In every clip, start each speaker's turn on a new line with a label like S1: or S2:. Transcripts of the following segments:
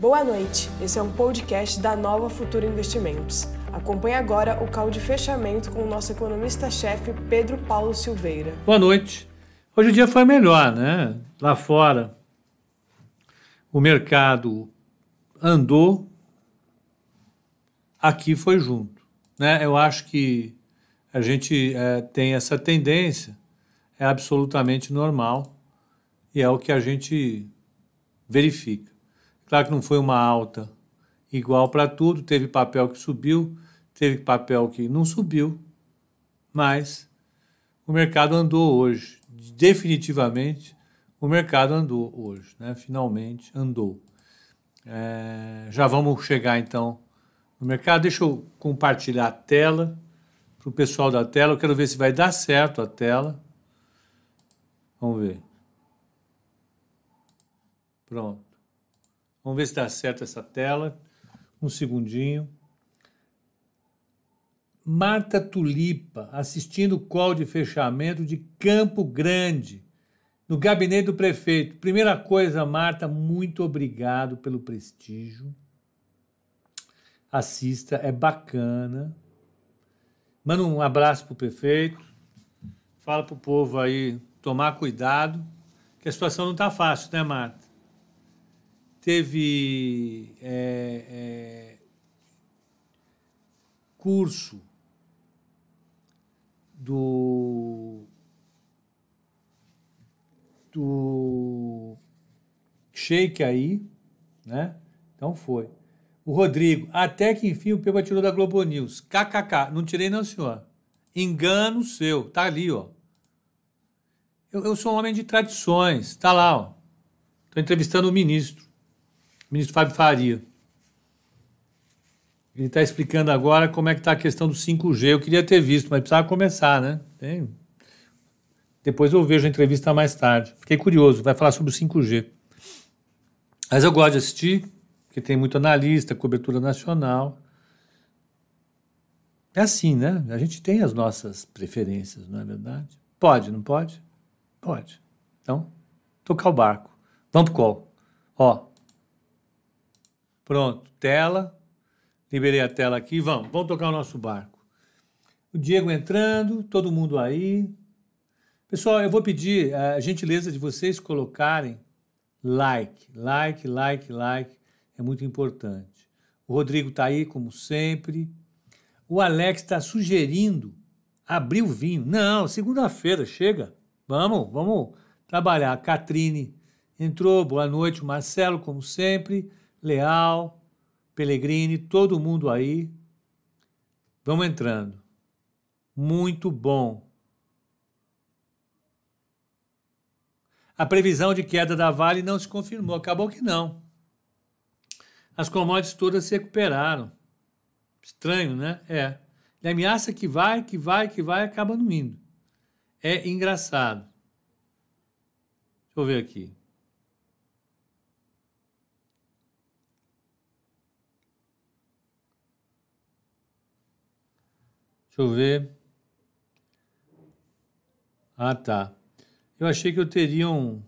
S1: Boa noite, esse é um podcast da Nova Futura Investimentos. Acompanhe agora o call de fechamento com o nosso economista-chefe Pedro Paulo Silveira.
S2: Boa noite. Hoje o dia foi melhor, né? Lá fora, o mercado andou, aqui foi junto. Né? Eu acho que a gente é, tem essa tendência, é absolutamente normal e é o que a gente verifica. Claro que não foi uma alta igual para tudo, teve papel que subiu, teve papel que não subiu, mas o mercado andou hoje, definitivamente o mercado andou hoje, né? finalmente andou. É, já vamos chegar então no mercado. Deixa eu compartilhar a tela para o pessoal da tela. Eu quero ver se vai dar certo a tela. Vamos ver. Pronto. Vamos ver se dá certo essa tela. Um segundinho. Marta Tulipa, assistindo o call de fechamento de Campo Grande, no gabinete do prefeito. Primeira coisa, Marta, muito obrigado pelo prestígio. Assista, é bacana. Manda um abraço para o prefeito. Fala para o povo aí tomar cuidado, que a situação não está fácil, né, Marta? Teve é, é, curso do do Sheik aí, né? Então foi. O Rodrigo, até que enfim o Peba tirou da Globo News. KKK, não tirei não, senhor. Engano seu, tá ali, ó. Eu, eu sou um homem de tradições, tá lá, ó. Tô entrevistando o ministro, ministro Fábio Faria. Ele está explicando agora como é que está a questão do 5G. Eu queria ter visto, mas precisava começar, né? Tem. Depois eu vejo a entrevista mais tarde. Fiquei curioso, vai falar sobre o 5G. Mas eu gosto de assistir, porque tem muito analista, cobertura nacional. É assim, né? A gente tem as nossas preferências, não é verdade? Pode, não pode? Pode. Então, tocar o barco. Vamos pro call. Ó. Pronto, tela. Liberei a tela aqui. Vamos, vamos tocar o nosso barco. O Diego entrando, todo mundo aí. Pessoal, eu vou pedir a gentileza de vocês colocarem like, like, like, like. É muito importante. O Rodrigo está aí, como sempre. O Alex está sugerindo abrir o vinho. Não, segunda-feira, chega. Vamos, vamos trabalhar. A Catrine entrou, boa noite. O Marcelo, como sempre. Leal, Pellegrini, todo mundo aí. Vamos entrando. Muito bom. A previsão de queda da Vale não se confirmou, acabou que não. As commodities todas se recuperaram. Estranho, né? É. Ele ameaça que vai, que vai, que vai, acaba não indo. É engraçado. Deixa eu ver aqui. Deixa eu ver. Ah, tá. Eu achei que eu teria um,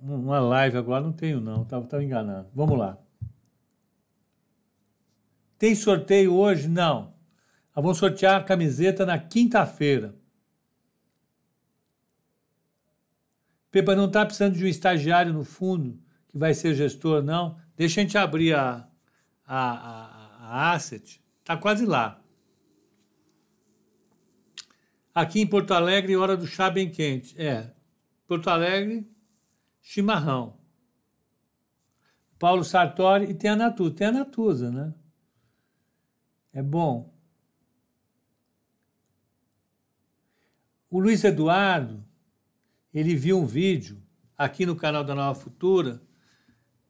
S2: uma live agora, não tenho não, estava tava enganado. Vamos lá. Tem sorteio hoje? Não. Vamos sortear a camiseta na quinta-feira. Pepa, não está precisando de um estagiário no fundo que vai ser gestor, não? Deixa a gente abrir a, a, a, a asset. Está quase lá. Aqui em Porto Alegre, hora do chá bem quente. É, Porto Alegre, chimarrão. Paulo Sartori e tem a Natuza. Tem a Natuza, né? É bom. O Luiz Eduardo, ele viu um vídeo aqui no canal da Nova Futura,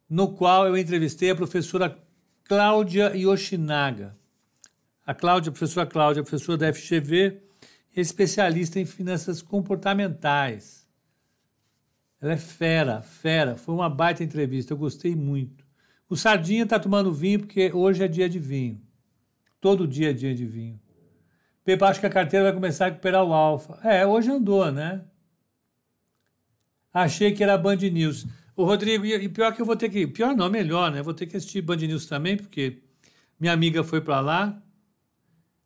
S2: no qual eu entrevistei a professora Cláudia Yoshinaga. A Cláudia, a professora Cláudia, professora da FGV, especialista em finanças comportamentais. Ela é fera, fera. Foi uma baita entrevista, eu gostei muito. O Sardinha está tomando vinho porque hoje é dia de vinho. Todo dia é dia de vinho. Pepa, acho que a carteira vai começar a recuperar o alfa. É, hoje andou, né? Achei que era Band News. O Rodrigo, e pior que eu vou ter que. Pior não, melhor, né? Vou ter que assistir Band News também, porque minha amiga foi para lá,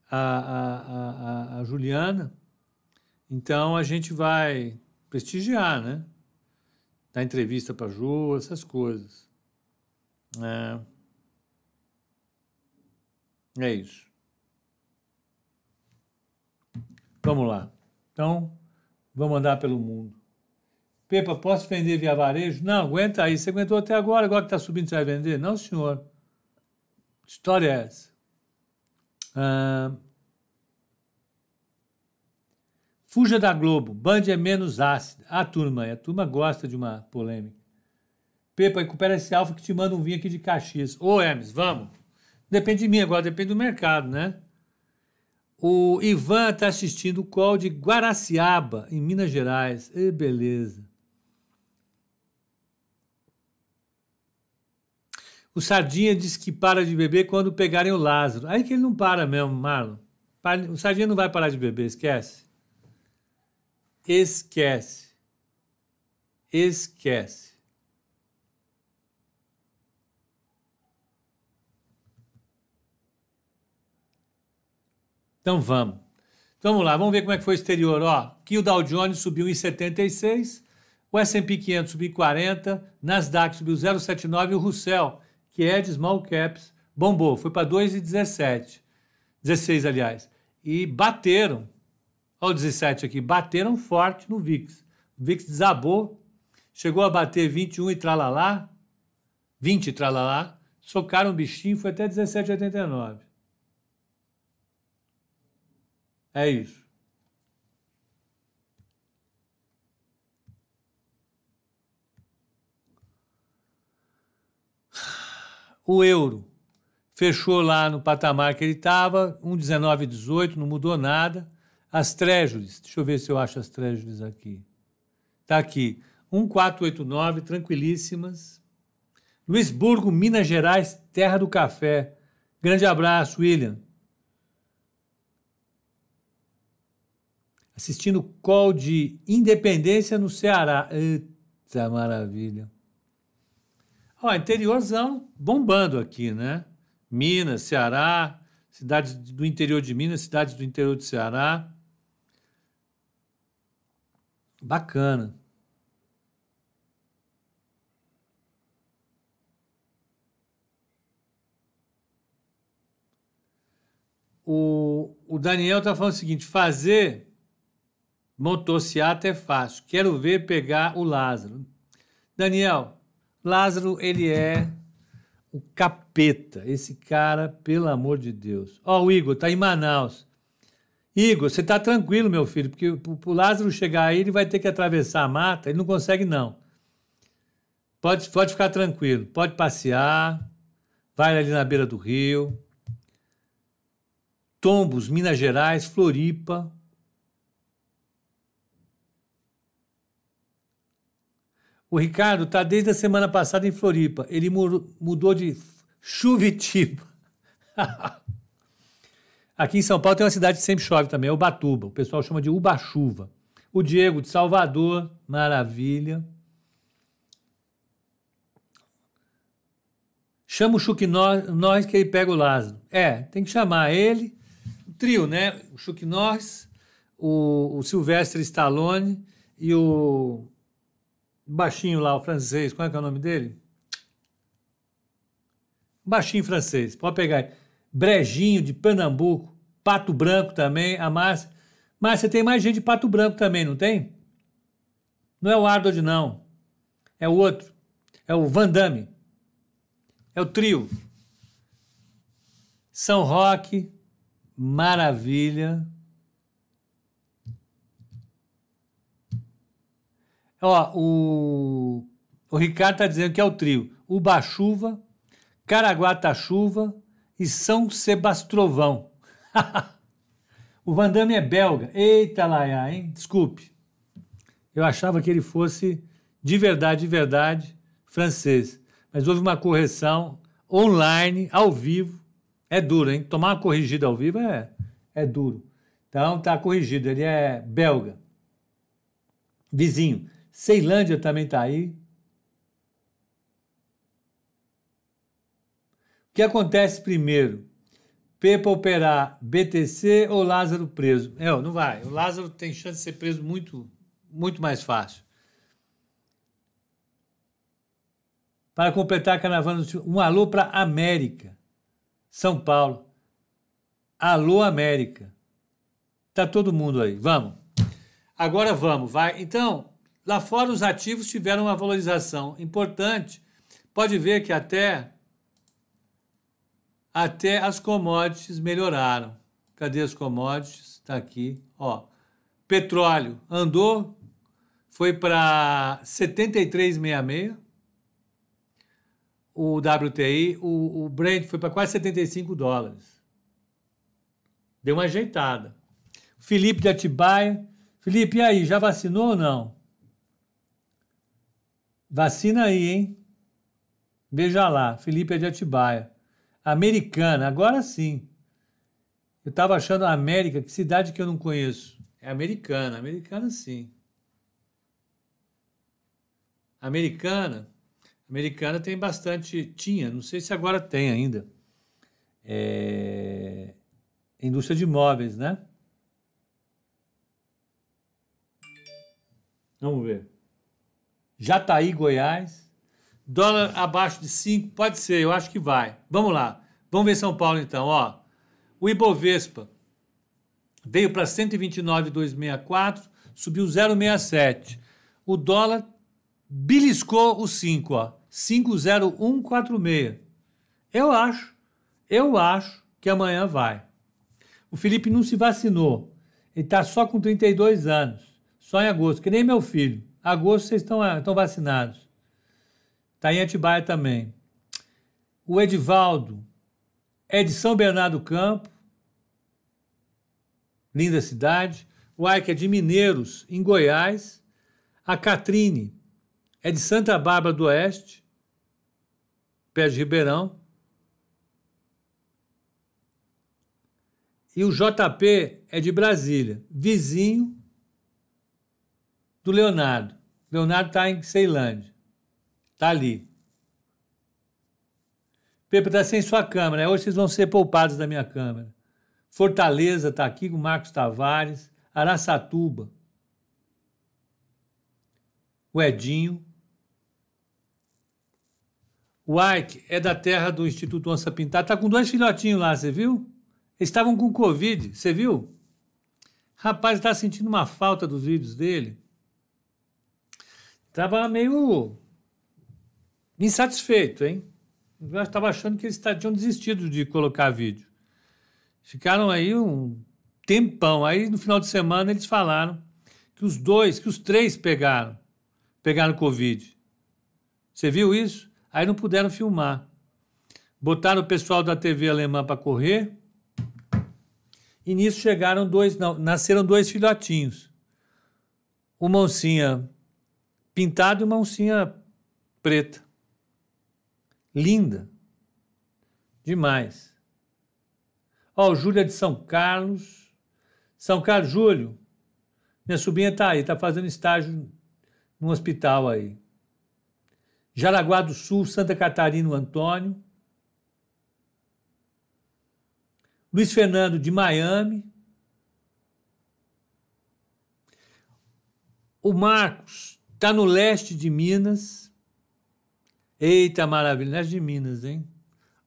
S2: a, a, a, a, Juliana. Então a gente vai prestigiar, né? Dar entrevista para Ju, essas coisas. É. é isso. Vamos lá. Então, vamos andar pelo mundo. Pepa, posso vender via varejo? Não, aguenta aí. Você aguentou até agora, agora que está subindo, você vai vender? Não, senhor. História é essa. Ah, fuja da Globo. Band é menos ácida. A turma, a turma gosta de uma polêmica. Pepa, recupera esse alfa que te manda um vinho aqui de Caxias. Ô, Hermes, vamos. Depende de mim agora, depende do mercado, né? O Ivan está assistindo o call de Guaraciaba, em Minas Gerais. E beleza. O Sardinha diz que para de beber quando pegarem o Lázaro. Aí que ele não para mesmo, Marlon. O Sardinha não vai parar de beber, esquece. Esquece. Esquece. Então vamos. Vamos lá, vamos ver como é que foi o exterior. Ó, aqui o Dow Jones subiu em 76, o S&P 500 subiu em 40, Nasdaq subiu 0,79 e o Russell que é de small caps, bombou, foi para 2,17. 16, aliás. E bateram, olha o 17 aqui, bateram forte no VIX. O VIX desabou, chegou a bater 21 e tralalá, 20 e tralalá, socaram o bichinho, foi até 17,89. É isso. O euro fechou lá no patamar que ele estava, 1,1918, não mudou nada. As treasuries, deixa eu ver se eu acho as treasuries aqui. Está aqui, 1,489, tranquilíssimas. Luisburgo, Minas Gerais, terra do café. Grande abraço, William. Assistindo call de Independência no Ceará. Eita maravilha. Ó, interiorzão bombando aqui, né? Minas, Ceará, cidades do interior de Minas, cidades do interior de Ceará. Bacana. O, o Daniel está falando o seguinte: fazer motociata é fácil. Quero ver pegar o Lázaro. Daniel, Lázaro, ele é o capeta. Esse cara, pelo amor de Deus. Ó, o Igor tá em Manaus. Igor, você tá tranquilo, meu filho, porque o Lázaro chegar aí, ele vai ter que atravessar a mata, ele não consegue, não. Pode, pode ficar tranquilo, pode passear, vai ali na beira do rio. Tombos, Minas Gerais, Floripa, O Ricardo está desde a semana passada em Floripa. Ele mudou de Chuvitiba. Aqui em São Paulo tem uma cidade que sempre chove também, é Ubatuba. O pessoal chama de Ubachuva. O Diego de Salvador, maravilha. Chama o Chuck Norris que ele pega o Lázaro. É, tem que chamar ele. O trio, né? O Chuck Norris, o, o Stallone e o baixinho lá, o francês, qual é, que é o nome dele? Baixinho francês, pode pegar aí. Brejinho de Pernambuco, Pato Branco também, a Márcia. Márcia, tem mais gente de Pato Branco também, não tem? Não é o Arnold, não. É o outro. É o Van Damme. É o trio. São Roque, maravilha. Ó, o, o Ricardo está dizendo que é o trio. Uba-chuva, Caraguata-chuva e São Sebastrovão. o Van Damme é belga. Eita laia, hein? Desculpe. Eu achava que ele fosse de verdade, de verdade, francês. Mas houve uma correção online, ao vivo. É duro, hein? Tomar uma corrigida ao vivo é, é duro. Então tá corrigido, ele é belga. Vizinho. Ceilândia também está aí. O que acontece primeiro? Pepa operar BTC ou Lázaro preso? Não, não vai. O Lázaro tem chance de ser preso muito, muito mais fácil. Para completar a caravana, um alô para América, São Paulo. Alô América. Tá todo mundo aí. Vamos. Agora vamos, vai. Então, lá fora os ativos tiveram uma valorização importante. Pode ver que até até as commodities melhoraram. Cadê as commodities? Está aqui, ó. Petróleo andou, foi para 73,66. O WTI, o, o Brent foi para quase 75 dólares. Deu uma ajeitada. Felipe de Atibaia. Felipe, e aí, já vacinou ou não? Vacina aí, hein? Veja lá, Felipe é de Atibaia. Americana, agora sim. Eu estava achando a América, que cidade que eu não conheço. É americana, americana sim. Americana, americana tem bastante, tinha, não sei se agora tem ainda. É, indústria de imóveis, né? Vamos ver. Jataí, Goiás. Dólar abaixo de 5, pode ser, eu acho que vai. Vamos lá. Vamos ver São Paulo então, ó. O Ibovespa veio para 129,264, subiu 0,67. O dólar beliscou o 5, ó. 50146. Eu acho, eu acho que amanhã vai. O Felipe não se vacinou. Ele está só com 32 anos. Só em agosto, que nem meu filho. Agosto vocês estão, estão vacinados. Está em Atibaia também. O Edivaldo é de São Bernardo do Campo, linda cidade. O Ike é de Mineiros, em Goiás. A Catrine é de Santa Bárbara do Oeste, perto de Ribeirão. E o JP é de Brasília, vizinho do Leonardo. Leonardo está em Ceilândia. Tá ali. Pepe está sem sua câmera. Hoje vocês vão ser poupados da minha câmera. Fortaleza está aqui com Marcos Tavares. Araçatuba. O Edinho. O Ike é da terra do Instituto Onça Pintada. Tá com dois filhotinhos lá, você viu? Eles estavam com Covid, você viu? Rapaz, está sentindo uma falta dos vídeos dele. Tava meio insatisfeito, hein? Eu estava achando que eles tinham desistido de colocar vídeo. Ficaram aí um tempão. Aí no final de semana eles falaram que os dois, que os três pegaram, pegaram Covid. Você viu isso? Aí não puderam filmar. Botaram o pessoal da TV alemã para correr. E nisso chegaram dois, não, nasceram dois filhotinhos. Uma oncinha pintada e uma oncinha preta. Linda. Demais. Ó, o Júlia de São Carlos. São Carlos, Júlio. Minha sobrinha tá aí, tá fazendo estágio no hospital aí. Jaraguá do Sul, Santa Catarina, Antônio. Luiz Fernando de Miami. O Marcos está no leste de Minas. Eita maravilha, leste de Minas, hein?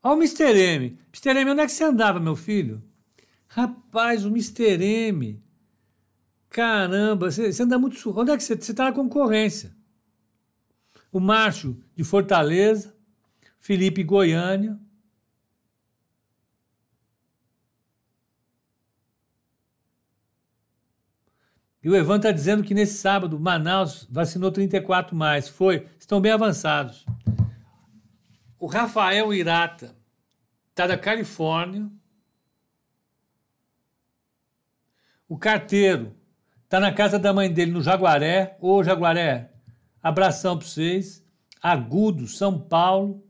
S2: Olha o Mr. M. Mr. M, onde é que você andava, meu filho? Rapaz, o Mr. M. Caramba, você, você anda muito. Onde é que você está na concorrência? O Márcio de Fortaleza, Felipe Goiânia. E o Evan está dizendo que nesse sábado, Manaus vacinou 34 mais. Foi, estão bem avançados. O Rafael Irata está da Califórnia. O carteiro está na casa da mãe dele, no Jaguaré. Ô, Jaguaré, abração para vocês. Agudo, São Paulo.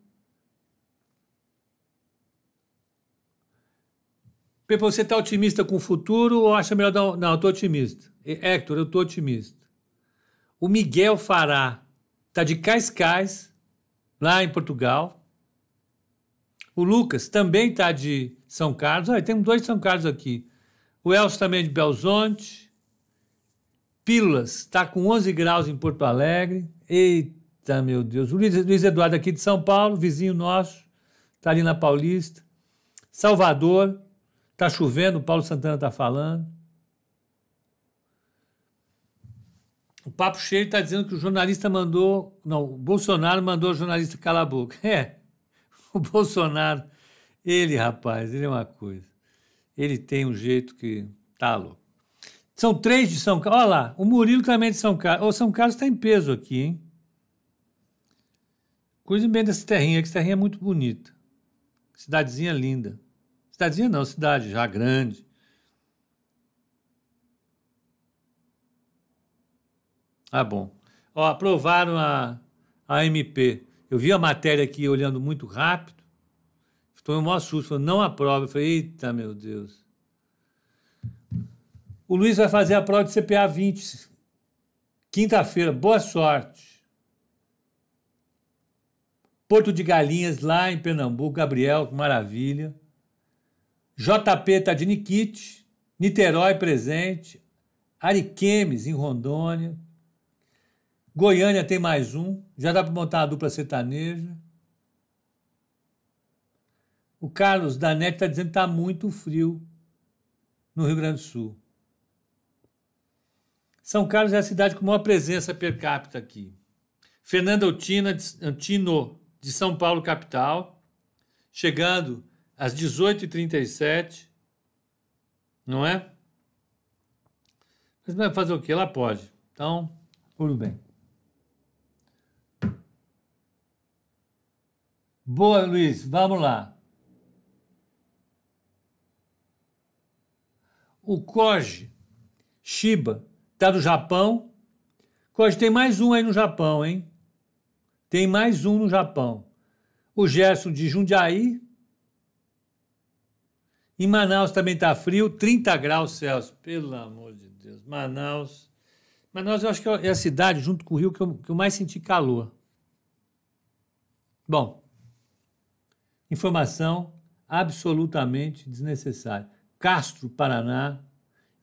S2: Você está otimista com o futuro ou acha melhor dar... Não, eu estou otimista. Hector, eu estou otimista. O Miguel Fará está de Cascais, lá em Portugal. O Lucas também está de São Carlos. Olha, tem dois São Carlos aqui. O Elcio também é de Belzonte. Pílulas está com 11 graus em Porto Alegre. Eita, meu Deus. O Luiz Eduardo aqui de São Paulo, vizinho nosso. Está ali na Paulista. Salvador. Está chovendo, o Paulo Santana está falando. O Papo Cheio está dizendo que o jornalista mandou. Não, o Bolsonaro mandou o jornalista calar a boca. É, o Bolsonaro, ele, rapaz, ele é uma coisa. Ele tem um jeito que tá louco. São três de São Carlos. Olha lá, o Murilo também é de São Carlos. O São Carlos está em peso aqui, hein? Coisa bem dessa terrinha, que essa terrinha é muito bonita. Cidadezinha linda. Cidadezinha não, cidade já grande. Ah, bom. Ó, aprovaram a, a MP. Eu vi a matéria aqui olhando muito rápido. Estou em maior susto. Falei, não aprova. Eu falei, eita, meu Deus. O Luiz vai fazer a prova de CPA 20. Quinta-feira. Boa sorte. Porto de Galinhas, lá em Pernambuco. Gabriel, que maravilha. JP está de Nikit, Niterói presente, Ariquemes em Rondônia, Goiânia tem mais um, já dá para montar a dupla sertaneja. O Carlos da NET está dizendo que está muito frio no Rio Grande do Sul. São Carlos é a cidade com maior presença per capita aqui. Fernando Antino, de São Paulo, capital, chegando às 18h37, não é? Mas vai fazer o quê? Ela pode. Então, tudo bem. Boa, Luiz, vamos lá. O Koji Shiba está do Japão. Koji, tem mais um aí no Japão, hein? Tem mais um no Japão. O Gerson de Jundiaí, em Manaus também está frio, 30 graus Celsius. Pelo amor de Deus. Manaus. Manaus eu acho que é a cidade, junto com o Rio, que eu, que eu mais senti calor. Bom, informação absolutamente desnecessária. Castro, Paraná.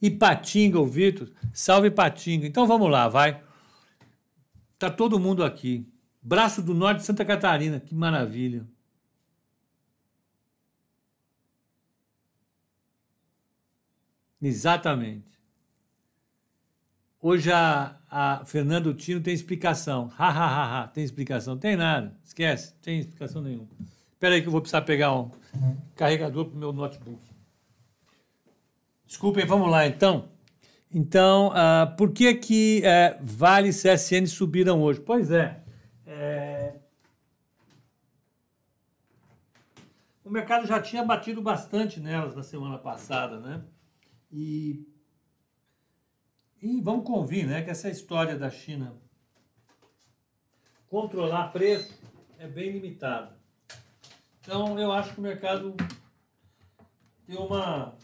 S2: Ipatinga, o Vitor. Salve Ipatinga. Então vamos lá, vai. Tá todo mundo aqui. Braço do Norte de Santa Catarina. Que maravilha. Exatamente. Hoje a, a Fernando Tino tem explicação. Ha, ha, ha, ha. Tem explicação? Tem nada. Esquece. Tem explicação nenhuma. Espera aí que eu vou precisar pegar um carregador para o meu notebook. Desculpem, vamos lá então. Então, uh, por que que uh, Vale e CSN subiram hoje? Pois é, é, o mercado já tinha batido bastante nelas na semana passada, né? E, e vamos convir, né, que essa história da China controlar preço é bem limitada. Então, eu acho que o mercado deu uma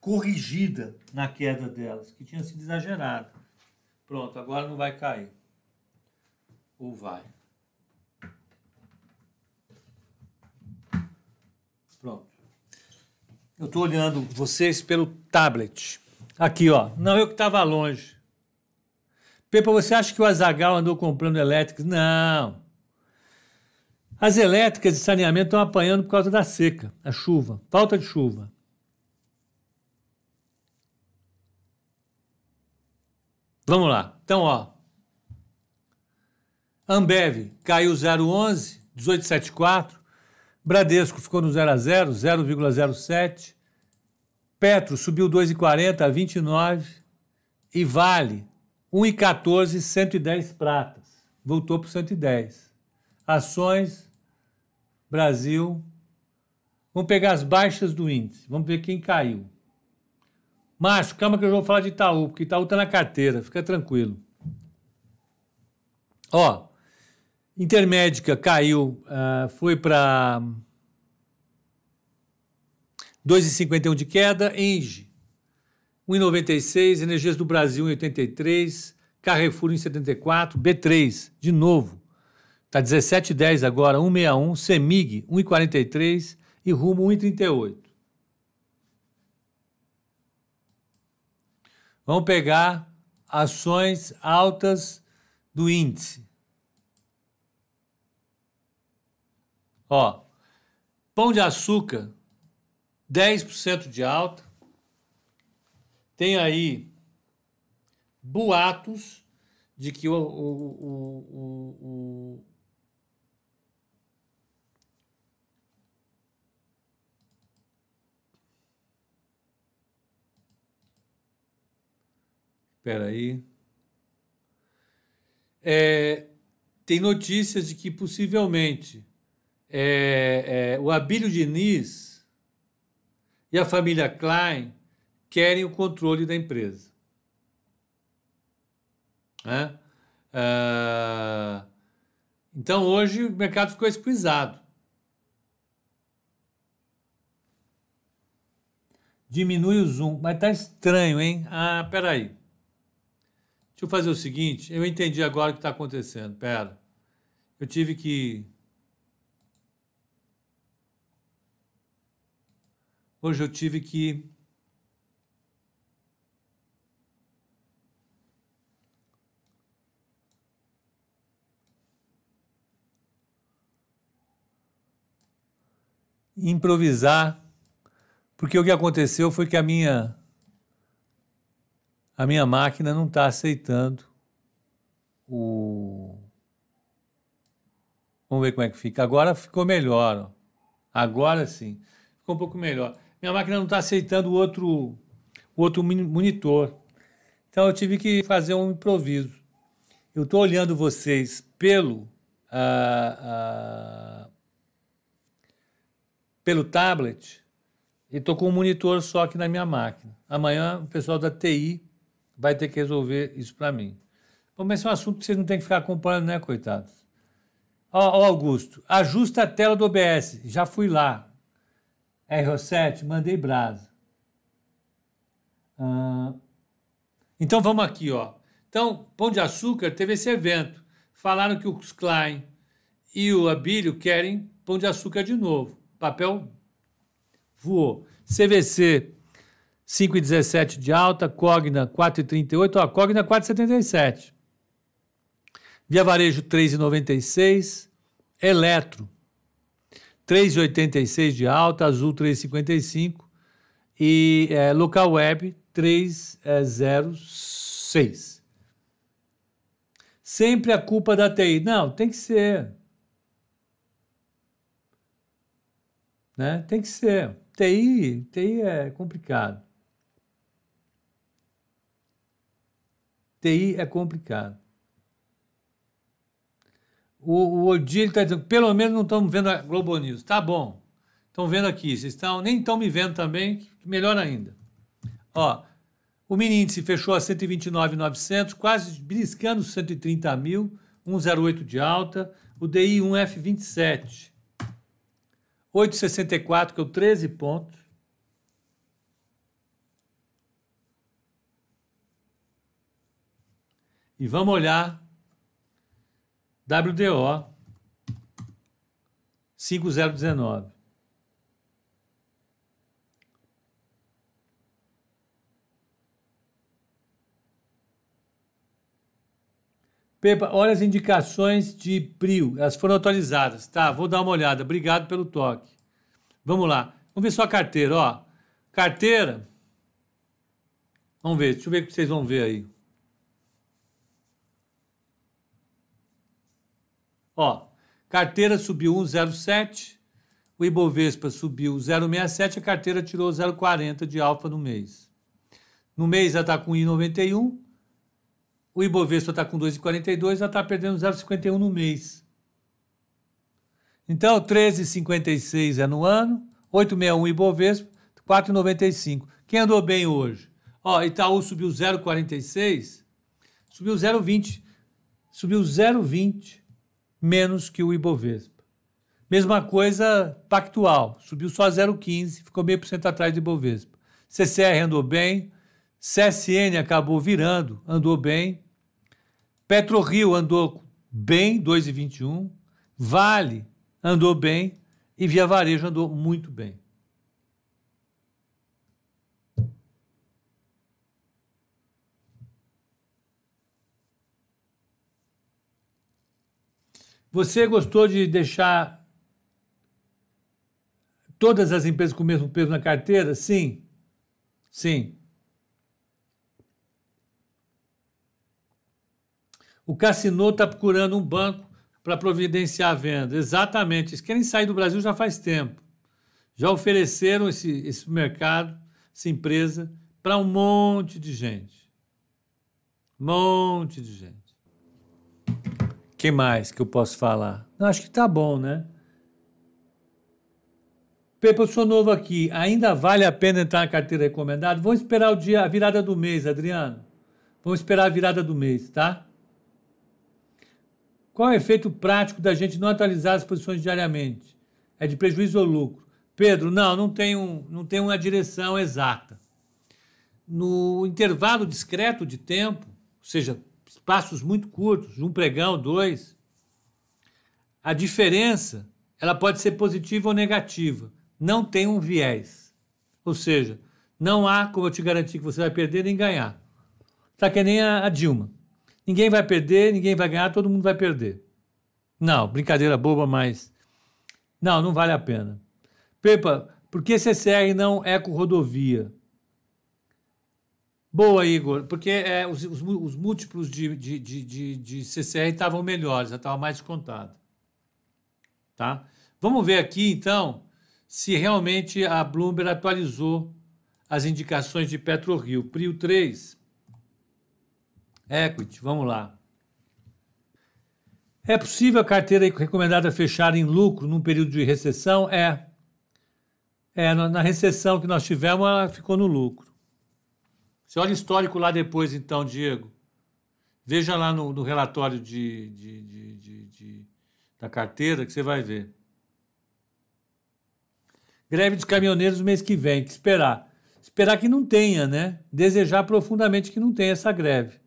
S2: corrigida na queda delas, que tinha sido exagerada. Pronto, agora não vai cair. Ou vai? Pronto. Eu estou olhando vocês pelo tablet. Aqui, ó. Não, eu que estava longe. Pepa, você acha que o Azagal andou comprando elétricas? Não. As elétricas de saneamento estão apanhando por causa da seca, a chuva, falta de chuva. Vamos lá. Então, ó. Ambev caiu 0,11, 18,74. Bradesco ficou no 0 a 0, 0,07. Petro subiu 2,40 a 29 e Vale 1,14, 110 pratas. Voltou para 110. Ações Brasil. Vamos pegar as baixas do índice. Vamos ver quem caiu. Márcio, calma que eu vou falar de Itaú, porque Itaú está na carteira. Fica tranquilo. Ó, Intermédica caiu, uh, foi para 2,51 de queda. Engie, 1,96. Energias do Brasil, 1,83. Carrefour, 1,74. B3, de novo, Está 17,10 agora, 1,61. Semig, 1,43. E Rumo, 1,38. Vamos pegar ações altas do índice. Ó, pão de açúcar, 10% de alta. Tem aí boatos de que o, o, o, o Espera aí. É, tem notícias de que possivelmente é, é, o Abílio Diniz e a família Klein querem o controle da empresa. Né? Ah, então hoje o mercado ficou esquisado. Diminui o zoom, mas tá estranho, hein? Ah, peraí. Deixa eu fazer o seguinte, eu entendi agora o que está acontecendo. Pera. Eu tive que. Hoje eu tive que. improvisar, porque o que aconteceu foi que a minha a minha máquina não está aceitando o. Vamos ver como é que fica. Agora ficou melhor. Ó. Agora sim. Ficou um pouco melhor. Minha máquina não está aceitando o outro, o outro monitor. Então eu tive que fazer um improviso. Eu estou olhando vocês pelo, uh, uh, pelo tablet e estou com um monitor só aqui na minha máquina. Amanhã o pessoal da TI vai ter que resolver isso para mim. Bom, mas é um assunto que vocês não têm que ficar acompanhando, né, coitados? Ó, ó, Augusto, ajusta a tela do OBS. Já fui lá. RO7, mandei brasa. Ah, então vamos aqui, ó. Então, Pão de Açúcar teve esse evento. Falaram que os Klein e o Abílio querem Pão de Açúcar de novo. Papel voou. CVC 5,17 de alta, Cogna 4,38, ó, Cogna 4,77. Via Varejo 3,96, Eletro 3,86 de alta, Azul 3,55 e é, Local Web 3,06. Sempre a culpa da TI. Não, tem que ser. Né? Tem que ser. TI, TI é complicado. TI é complicado. O, o Odir está dizendo, pelo menos não estamos vendo a Globo News. Tá bom. Estão vendo aqui. Vocês estão, nem estão me vendo também, melhor ainda. Ó, o mini índice fechou a 129,900, quase beliscando 130 mil, 108 de alta. O DI 1F27, 864, que é o 13 pontos. E vamos olhar WDO 5019. Pepa, olha as indicações de PRIO, elas foram atualizadas. Tá, vou dar uma olhada. Obrigado pelo toque. Vamos lá. Vamos ver sua carteira, ó. Carteira. Vamos ver, deixa eu ver o que vocês vão ver aí. Ó, carteira subiu 1,07, o Ibovespa subiu 0,67, a carteira tirou 0,40 de alfa no mês. No mês ela está com 1,91, o Ibovespa está com 2,42, ela está perdendo 0,51 no mês. Então, 13,56 é no ano, 8,61 Ibovespa, 4,95. Quem andou bem hoje? Ó, Itaú subiu 0,46, subiu 0,20, subiu 0,20 menos que o Ibovespa. Mesma coisa Pactual, subiu só 0,15, ficou meio por cento atrás do Ibovespa. CCR andou bem, CSN acabou virando, andou bem. PetroRio andou bem, 2,21. Vale andou bem e Via Varejo andou muito bem. Você gostou de deixar todas as empresas com o mesmo peso na carteira? Sim. Sim. O Cassino está procurando um banco para providenciar a venda. Exatamente. Eles querem sair do Brasil já faz tempo. Já ofereceram esse, esse mercado, essa empresa, para um monte de gente. Monte de gente. Que mais que eu posso falar? Não, acho que está bom, né? Pepe, eu sou novo aqui. Ainda vale a pena entrar na carteira recomendada? Vamos esperar o dia, a virada do mês, Adriano. Vamos esperar a virada do mês, tá? Qual é o efeito prático da gente não atualizar as posições diariamente? É de prejuízo ou lucro? Pedro, não, não tem, um, não tem uma direção exata. No intervalo discreto de tempo, ou seja, espaços muito curtos, um pregão, dois, a diferença ela pode ser positiva ou negativa. Não tem um viés. Ou seja, não há como eu te garantir que você vai perder nem ganhar. Está que nem a, a Dilma. Ninguém vai perder, ninguém vai ganhar, todo mundo vai perder. Não, brincadeira boba, mas. Não, não vale a pena. Pepa, por que CCR não eco-rodovia? Boa, Igor, porque é, os, os, os, múltiplos de, de, de, de, de CCR estavam melhores, estava mais descontado. Tá? Vamos ver aqui, então, se realmente a Bloomberg atualizou as indicações de PetroRio. Prio 3, Equity, vamos lá. É possível a carteira recomendada fechar em lucro num período de recessão? É. É, na recessão que nós tivemos, ela ficou no lucro. Você olha o histórico lá depois, então, Diego. Veja lá no, no relatório de, de, de, da carteira que você vai ver. Greve dos caminhoneiros no mês que vem, que esperar. Esperar que não tenha, né? Desejar profundamente que não tenha essa greve.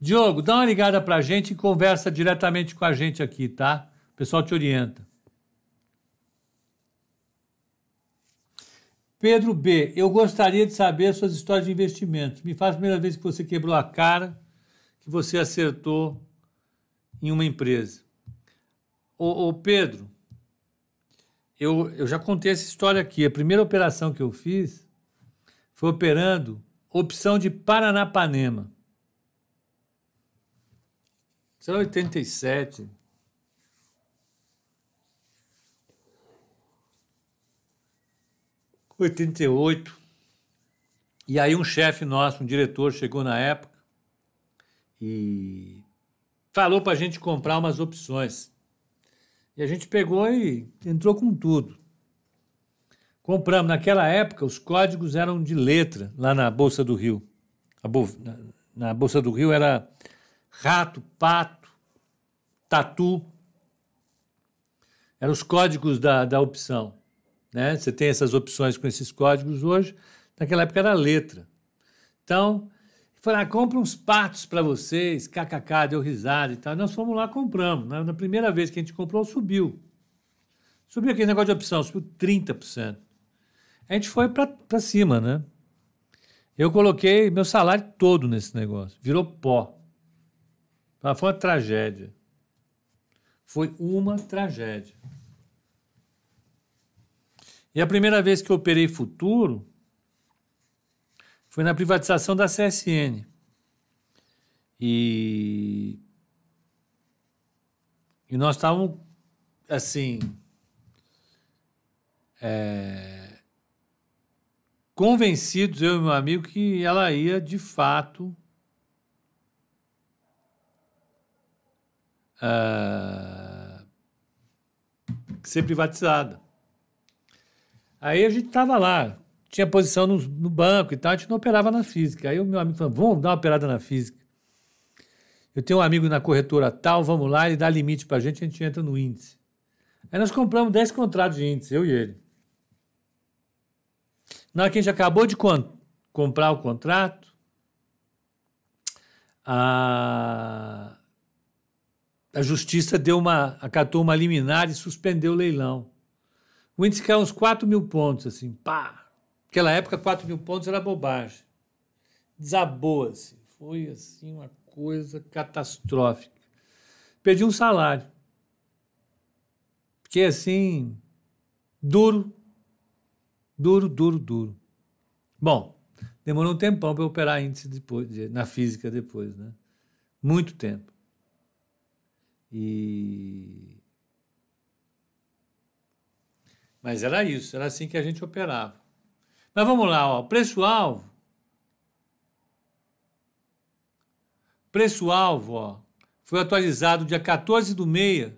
S2: Diogo, dá uma ligada para a gente e conversa diretamente com a gente aqui, tá? Pessoal te orienta. Pedro B, eu gostaria de saber suas histórias de investimentos. Me faz a primeira vez que você quebrou a cara, que você acertou em uma empresa. Ô, ô Pedro, eu, eu já contei essa história aqui. A primeira operação que eu fiz foi operando opção de Paranapanema. Será 87. Oitenta e oito. E aí um chefe nosso, um diretor, chegou na época e falou para a gente comprar umas opções. E a gente pegou e entrou com tudo. Compramos. Naquela época, os códigos eram de letra, lá na Bolsa do Rio. Bo... Na Bolsa do Rio era rato, pato, tatu. Eram os códigos da, da opção. Né? Você tem essas opções com esses códigos hoje. Naquela época era letra. Então, falei, ah, compra uns patos para vocês, kkk, deu risada e tal. Nós fomos lá, compramos. Né? Na primeira vez que a gente comprou, subiu. Subiu aquele negócio de opção, subiu 30%. A gente foi para cima, né? Eu coloquei meu salário todo nesse negócio, virou pó. Foi uma tragédia. Foi uma tragédia. E a primeira vez que eu operei futuro foi na privatização da CSN. E, e nós estávamos, assim, é, convencidos, eu e meu amigo, que ela ia de fato uh, ser privatizada. Aí a gente estava lá, tinha posição no, no, banco e tal, a gente não operava na física. Aí o meu amigo falou: vamos dar uma operada na física. Eu tenho um amigo na corretora tal, vamos lá, ele dá limite para a gente, a gente entra no índice. Aí nós compramos 10 contratos de índice, eu e ele. Na hora que a gente acabou de comprar o contrato, a, a justiça deu uma, acatou uma liminar e suspendeu o leilão. O índice caiu uns 4 mil pontos, assim, pá. Naquela época, 4 mil pontos era bobagem. Desabou, assim. Foi, assim, uma coisa catastrófica. Perdi um salário. Fiquei, assim, duro, duro, duro, duro. Bom, demorou um tempão para operar índice depois, na física depois, né? Muito tempo. E mas era isso, era assim que a gente operava. Mas vamos lá, ó, preço-alvo. Preço-alvo, ó, foi atualizado dia 14 do meia.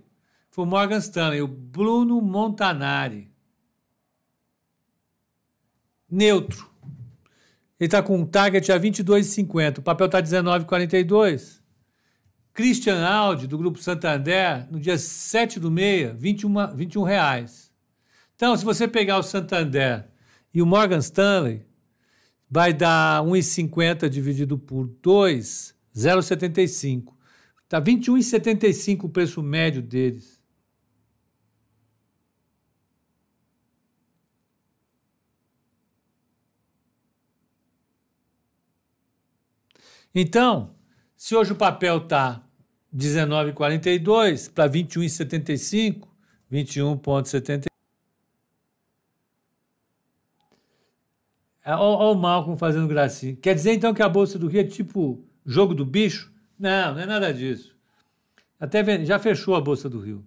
S2: Foi o Morgan Stanley, o Bruno Montanari. Neutro. Ele está com um target a 22,50. O papel está 19,42. Christian Audi, do Grupo Santander, no dia 7 do meia, 21, 21 reais. Então, se você pegar o Santander e o Morgan Stanley, vai dar 1,50 dividido por 2, 0,75. Está 21,75 o preço médio deles. Então, se hoje o papel está 19,42 para 21,75, 21,75. Olha o Malcolm fazendo gracinha. Quer dizer então que a Bolsa do Rio é tipo jogo do bicho? Não, não é nada disso. Até já fechou a Bolsa do Rio.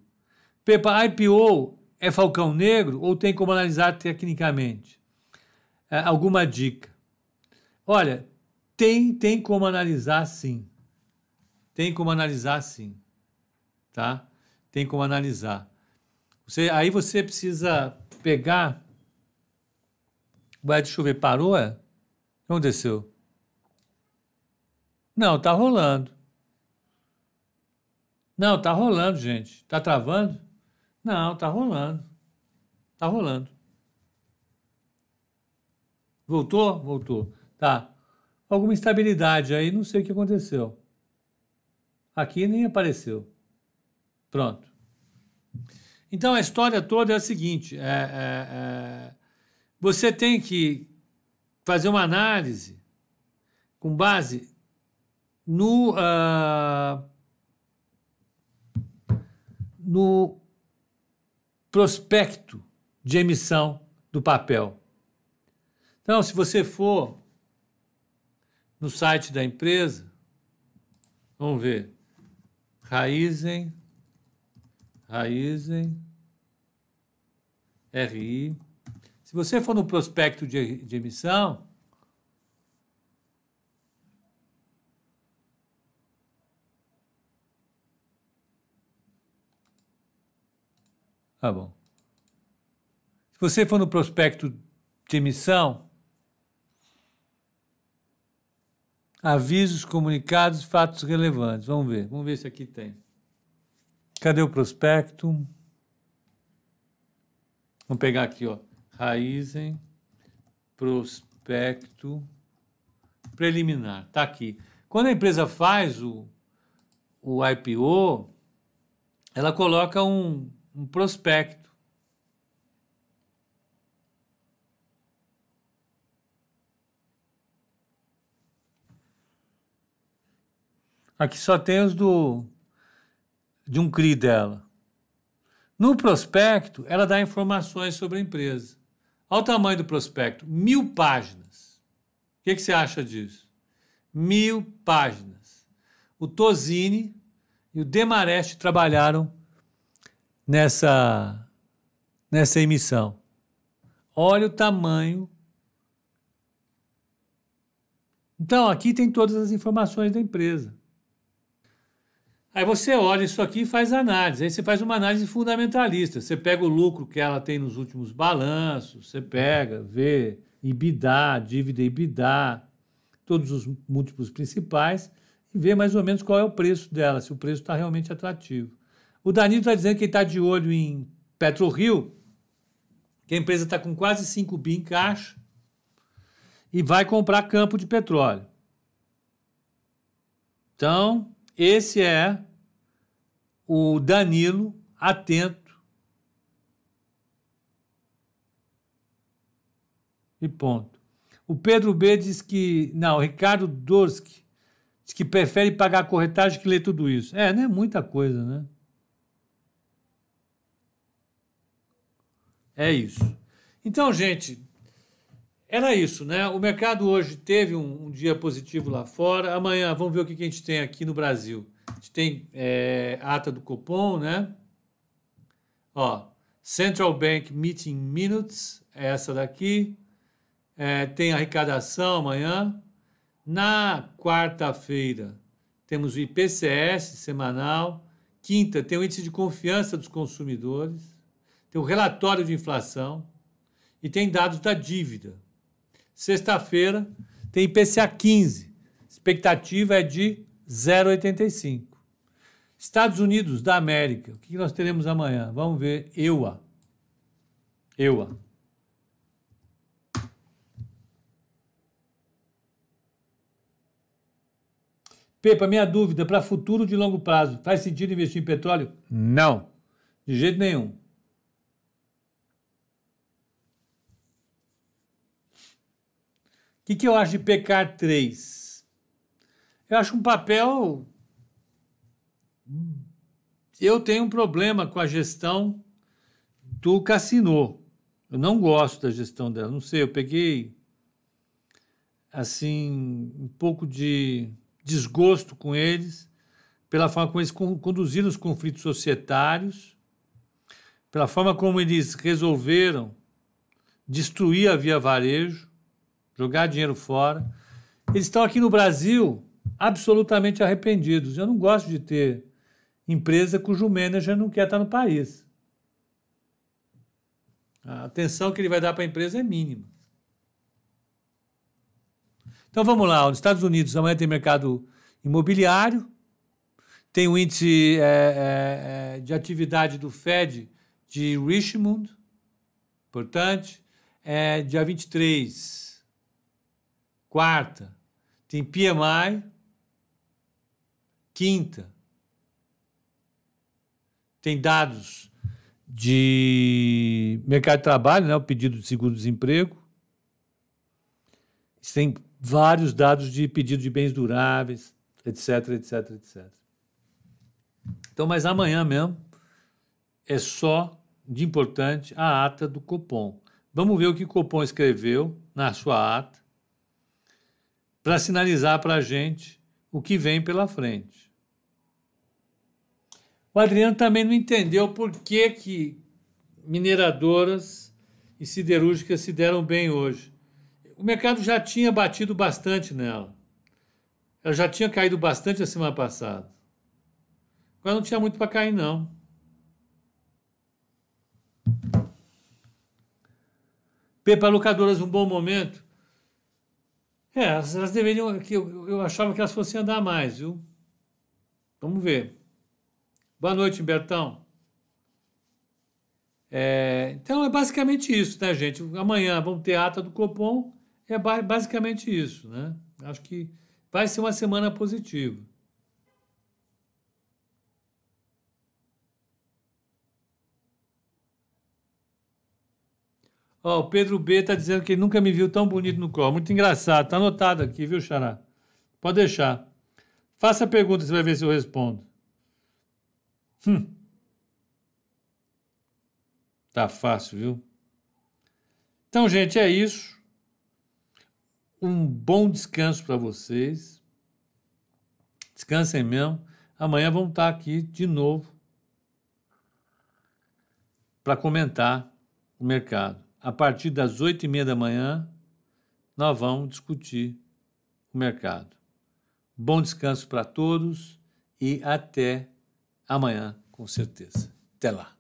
S2: Pepa, IPO é falcão negro ou tem como analisar tecnicamente? É, alguma dica? Olha, tem, tem como analisar sim. Tem como analisar sim. Tá? Tem como analisar. Você, aí você precisa pegar. Ué, deixa eu ver, parou? É? O que aconteceu? Não, tá rolando. Não, tá rolando, gente. Tá travando? Não, tá rolando. Tá rolando. Voltou? Voltou. Tá alguma instabilidade aí, não sei o que aconteceu. Aqui nem apareceu. Pronto. Então a história toda é a seguinte: é, é, é, você tem que fazer uma análise com base no, uh, no prospecto de emissão do papel. Então, se você for no site da empresa, vamos ver, Raizen, Raizen, RI. Se você for no prospecto de, de emissão, Tá bom. Se você for no prospecto de emissão, Avisos, comunicados, fatos relevantes. Vamos ver, vamos ver se aqui tem. Cadê o prospecto? Vamos pegar aqui, ó. Raizen, prospecto preliminar. Tá aqui. Quando a empresa faz o, o IPO, ela coloca um, um prospecto. Aqui só tem os do de um CRI dela. No prospecto, ela dá informações sobre a empresa. Olha o tamanho do prospecto, mil páginas. O que, que você acha disso? Mil páginas. O Tosini e o Demarest trabalharam nessa, nessa emissão. Olha o tamanho. Então, aqui tem todas as informações da empresa. Aí você olha isso aqui e faz análise. Aí você faz uma análise fundamentalista. Você pega o lucro que ela tem nos últimos balanços, você pega, vê EBITDA, dívida EBITDA, todos os múltiplos principais e vê mais ou menos qual é o preço dela, se o preço está realmente atrativo. O Danilo está dizendo que está de olho em PetroRio, que a empresa está com quase 5 bi em caixa e vai comprar campo de petróleo. Então, esse é o Danilo atento. E ponto. O Pedro B diz que. Não, o Ricardo Dorski diz que prefere pagar a corretagem que ler tudo isso. É, não é muita coisa, né? É isso. Então, gente, era isso, né? O mercado hoje teve um, um, dia positivo lá fora. Amanhã vamos ver o que, que a gente tem aqui no Brasil. A gente tem é, ata do Copom, né? Ó, Central Bank Meeting Minutes, é essa daqui. É, tem arrecadação amanhã. Na quarta-feira temos o IPCS semanal. Quinta tem o índice de confiança dos consumidores tem o relatório de inflação e tem dados da dívida. Sexta-feira tem IPCA 15, expectativa é de 0,85. Estados Unidos da América, o que nós teremos amanhã? Vamos ver EUA. EUA. Pepa, minha dúvida, para futuro de longo prazo, faz sentido investir em petróleo? Não, de jeito nenhum. que, que eu acho de pecar 3? Eu acho um papel. Eu tenho um problema com a gestão do Cassino. Eu não gosto da gestão dela. Não sei, eu peguei assim um pouco de desgosto com eles pela forma como eles conduziram os conflitos societários, pela forma como eles resolveram destruir a Via Varejo jogar dinheiro fora. Eles estão aqui no Brasil absolutamente arrependidos. Eu não gosto de ter empresa cujo manager não quer estar no país. A atenção que ele vai dar para a empresa é mínima. Então vamos lá, nos Estados Unidos amanhã tem mercado imobiliário, tem o índice é, é, é de atividade do Fed de Richmond, importante, é, dia 23 Quarta, tem PMI. Quinta, tem dados de mercado de trabalho, né, o pedido de seguro-desemprego. Tem vários dados de pedido de bens duráveis, etc, etc, etc. Então, mas amanhã mesmo é só de importante a ata do Copom. Vamos ver o que o Copom escreveu na sua ata para sinalizar para a gente o que vem pela frente. O Adriano também não entendeu por que, que mineradoras e siderúrgicas se deram bem hoje. O mercado já tinha batido bastante nela. Ela já tinha caído bastante a semana passada. Agora não tinha muito para cair, não. Pepa locadoras, um bom momento. É, elas deveriam. Eu, eu achava que elas fossem andar mais, viu? Vamos ver. Boa noite, Bertão. É, então é basicamente isso, né, gente? Amanhã vamos ter ata do Copom, é basicamente isso, né? Acho que vai ser uma semana positiva. Ó, o Pedro B está dizendo que ele nunca me viu tão bonito no colo. Muito engraçado. Tá anotado aqui, viu, Xará? Pode deixar. Faça a pergunta, você vai ver se eu respondo. Hum. Tá fácil, viu? Então, gente, é isso. Um bom descanso para vocês. Descansem mesmo. Amanhã vamos estar aqui de novo para comentar o mercado a partir das oito e meia da manhã, nós vamos discutir o mercado. Bom descanso para todos e até amanhã, com certeza. Até lá.